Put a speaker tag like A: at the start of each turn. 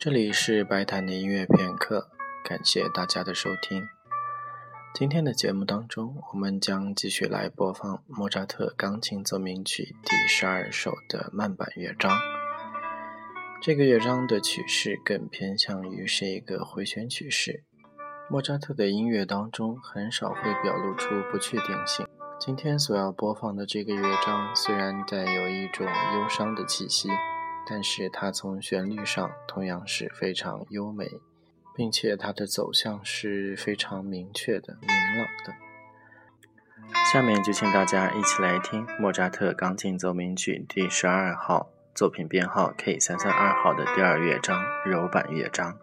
A: 这里是白谈的音乐片刻，感谢大家的收听。今天的节目当中，我们将继续来播放莫扎特钢琴奏鸣曲第十二首的慢板乐章。这个乐章的曲式更偏向于是一个回旋曲式。莫扎特的音乐当中很少会表露出不确定性。今天所要播放的这个乐章虽然带有一种忧伤的气息，但是它从旋律上同样是非常优美，并且它的走向是非常明确的、明朗的。下面就请大家一起来听莫扎特钢琴奏鸣曲第十二号作品编号 K 三三二号的第二乐章柔板乐章。